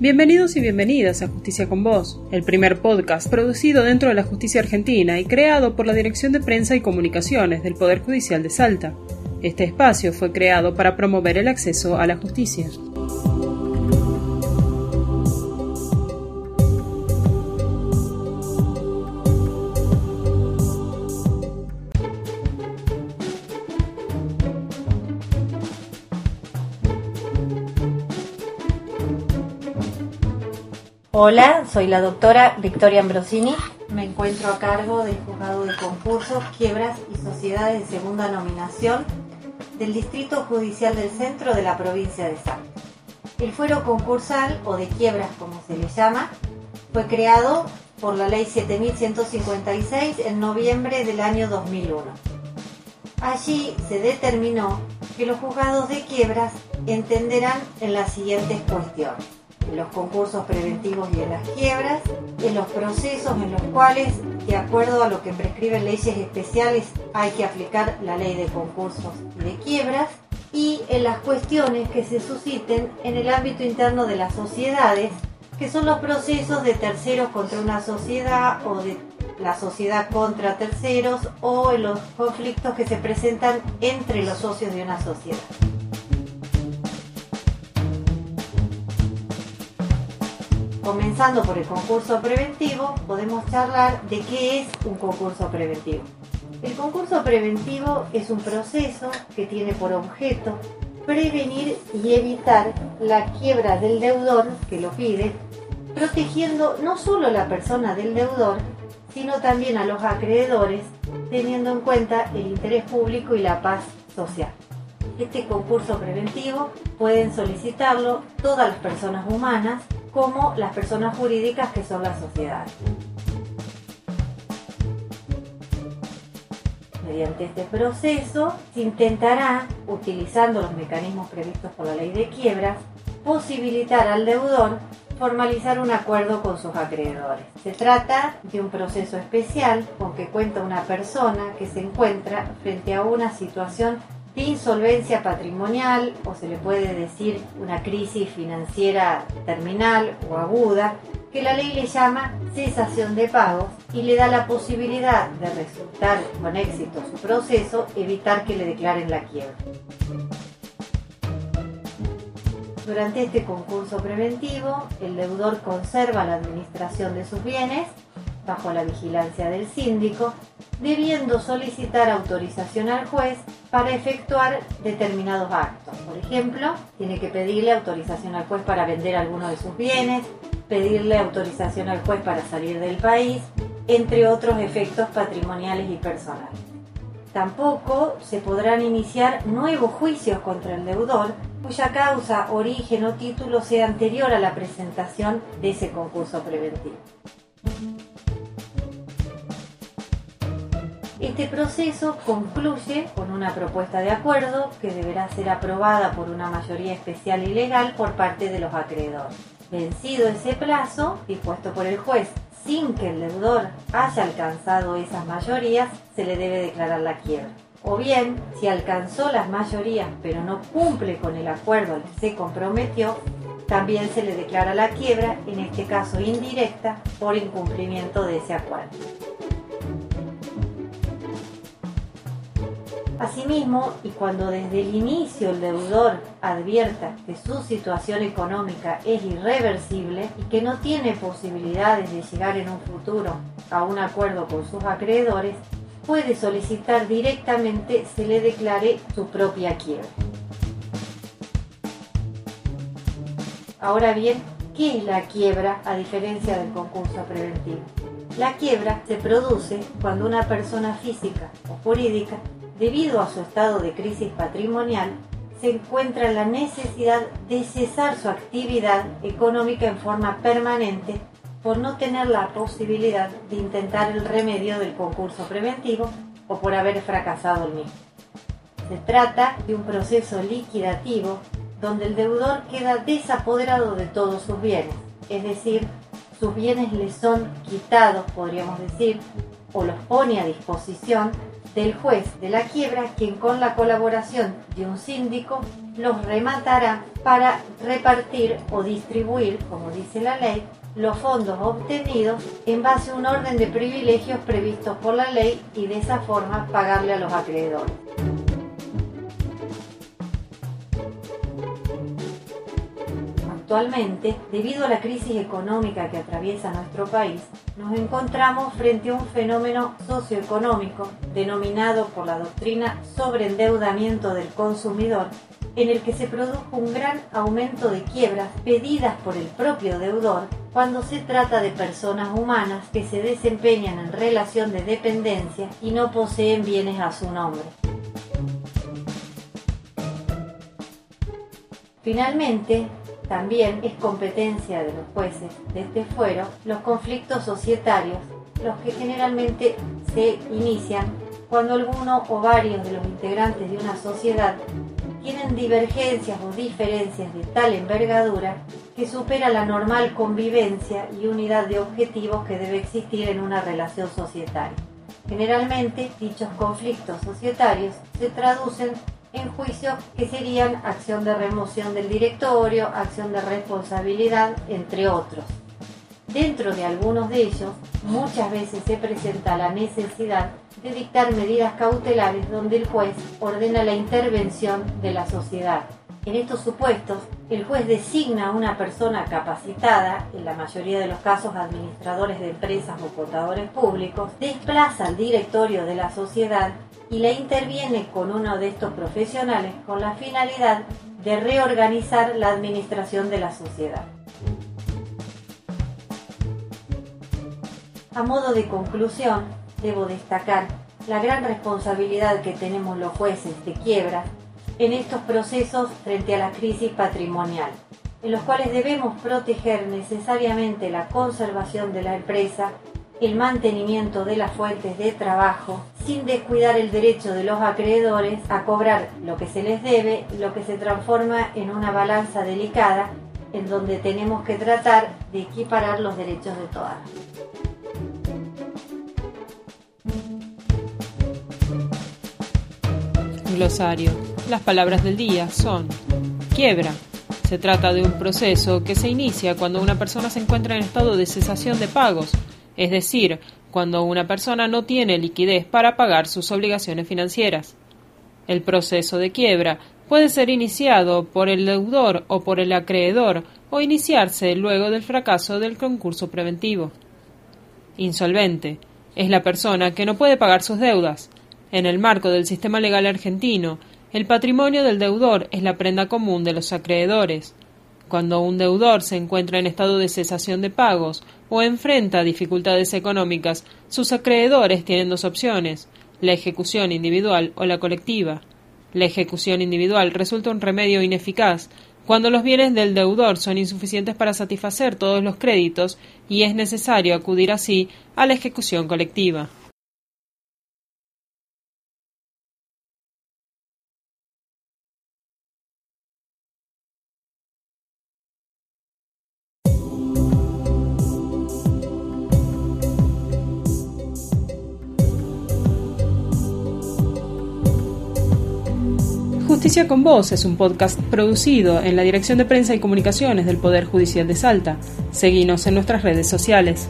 Bienvenidos y bienvenidas a Justicia con Vos, el primer podcast producido dentro de la justicia argentina y creado por la Dirección de Prensa y Comunicaciones del Poder Judicial de Salta. Este espacio fue creado para promover el acceso a la justicia. Hola, soy la doctora Victoria Ambrosini. Me encuentro a cargo del juzgado de concursos, quiebras y sociedades de segunda nominación del Distrito Judicial del Centro de la provincia de Salta. El fuero concursal, o de quiebras como se le llama, fue creado por la ley 7156 en noviembre del año 2001. Allí se determinó que los juzgados de quiebras entenderán en las siguientes cuestiones en los concursos preventivos y en las quiebras, en los procesos en los cuales, de acuerdo a lo que prescriben leyes especiales, hay que aplicar la ley de concursos y de quiebras, y en las cuestiones que se susciten en el ámbito interno de las sociedades, que son los procesos de terceros contra una sociedad o de la sociedad contra terceros o en los conflictos que se presentan entre los socios de una sociedad. Comenzando por el concurso preventivo, podemos charlar de qué es un concurso preventivo. El concurso preventivo es un proceso que tiene por objeto prevenir y evitar la quiebra del deudor que lo pide, protegiendo no solo a la persona del deudor, sino también a los acreedores, teniendo en cuenta el interés público y la paz social. Este concurso preventivo pueden solicitarlo todas las personas humanas como las personas jurídicas que son las sociedades. Mediante este proceso se intentará, utilizando los mecanismos previstos por la ley de quiebras, posibilitar al deudor formalizar un acuerdo con sus acreedores. Se trata de un proceso especial con que cuenta una persona que se encuentra frente a una situación insolvencia patrimonial o se le puede decir una crisis financiera terminal o aguda que la ley le llama cesación de pagos y le da la posibilidad de resultar con éxito su proceso, evitar que le declaren la quiebra. Durante este concurso preventivo, el deudor conserva la administración de sus bienes bajo la vigilancia del síndico, debiendo solicitar autorización al juez para efectuar determinados actos. Por ejemplo, tiene que pedirle autorización al juez para vender alguno de sus bienes, pedirle autorización al juez para salir del país, entre otros efectos patrimoniales y personales. Tampoco se podrán iniciar nuevos juicios contra el deudor cuya causa, origen o título sea anterior a la presentación de ese concurso preventivo. Este proceso concluye con una propuesta de acuerdo que deberá ser aprobada por una mayoría especial y legal por parte de los acreedores. Vencido ese plazo, dispuesto por el juez, sin que el deudor haya alcanzado esas mayorías, se le debe declarar la quiebra. O bien, si alcanzó las mayorías pero no cumple con el acuerdo al que se comprometió, también se le declara la quiebra, en este caso indirecta, por incumplimiento de ese acuerdo. Asimismo, y cuando desde el inicio el deudor advierta que su situación económica es irreversible y que no tiene posibilidades de llegar en un futuro a un acuerdo con sus acreedores, puede solicitar directamente se le declare su propia quiebra. Ahora bien, ¿qué es la quiebra a diferencia del concurso preventivo? La quiebra se produce cuando una persona física o jurídica debido a su estado de crisis patrimonial, se encuentra la necesidad de cesar su actividad económica en forma permanente por no tener la posibilidad de intentar el remedio del concurso preventivo o por haber fracasado el mismo. Se trata de un proceso liquidativo donde el deudor queda desapoderado de todos sus bienes, es decir, sus bienes le son quitados, podríamos decir, o los pone a disposición del juez de la quiebra, quien con la colaboración de un síndico los rematará para repartir o distribuir, como dice la ley, los fondos obtenidos en base a un orden de privilegios previstos por la ley y de esa forma pagarle a los acreedores. Actualmente, debido a la crisis económica que atraviesa nuestro país, nos encontramos frente a un fenómeno socioeconómico denominado por la doctrina sobreendeudamiento del consumidor, en el que se produjo un gran aumento de quiebras pedidas por el propio deudor cuando se trata de personas humanas que se desempeñan en relación de dependencia y no poseen bienes a su nombre. Finalmente, también es competencia de los jueces de este fuero los conflictos societarios, los que generalmente se inician cuando alguno o varios de los integrantes de una sociedad tienen divergencias o diferencias de tal envergadura que supera la normal convivencia y unidad de objetivos que debe existir en una relación societaria. Generalmente, dichos conflictos societarios se traducen en juicios que serían acción de remoción del directorio, acción de responsabilidad, entre otros. Dentro de algunos de ellos, muchas veces se presenta la necesidad de dictar medidas cautelares donde el juez ordena la intervención de la sociedad. En estos supuestos, el juez designa a una persona capacitada, en la mayoría de los casos administradores de empresas o contadores públicos, desplaza al directorio de la sociedad y la interviene con uno de estos profesionales con la finalidad de reorganizar la administración de la sociedad. A modo de conclusión, debo destacar la gran responsabilidad que tenemos los jueces de quiebra en estos procesos frente a la crisis patrimonial, en los cuales debemos proteger necesariamente la conservación de la empresa el mantenimiento de las fuentes de trabajo sin descuidar el derecho de los acreedores a cobrar lo que se les debe, lo que se transforma en una balanza delicada en donde tenemos que tratar de equiparar los derechos de todas. Glosario. Las palabras del día son quiebra. Se trata de un proceso que se inicia cuando una persona se encuentra en estado de cesación de pagos es decir, cuando una persona no tiene liquidez para pagar sus obligaciones financieras. El proceso de quiebra puede ser iniciado por el deudor o por el acreedor o iniciarse luego del fracaso del concurso preventivo. Insolvente es la persona que no puede pagar sus deudas. En el marco del sistema legal argentino, el patrimonio del deudor es la prenda común de los acreedores. Cuando un deudor se encuentra en estado de cesación de pagos o enfrenta dificultades económicas, sus acreedores tienen dos opciones, la ejecución individual o la colectiva. La ejecución individual resulta un remedio ineficaz cuando los bienes del deudor son insuficientes para satisfacer todos los créditos y es necesario acudir así a la ejecución colectiva. Justicia con Vos es un podcast producido en la Dirección de Prensa y Comunicaciones del Poder Judicial de Salta. Seguimos en nuestras redes sociales.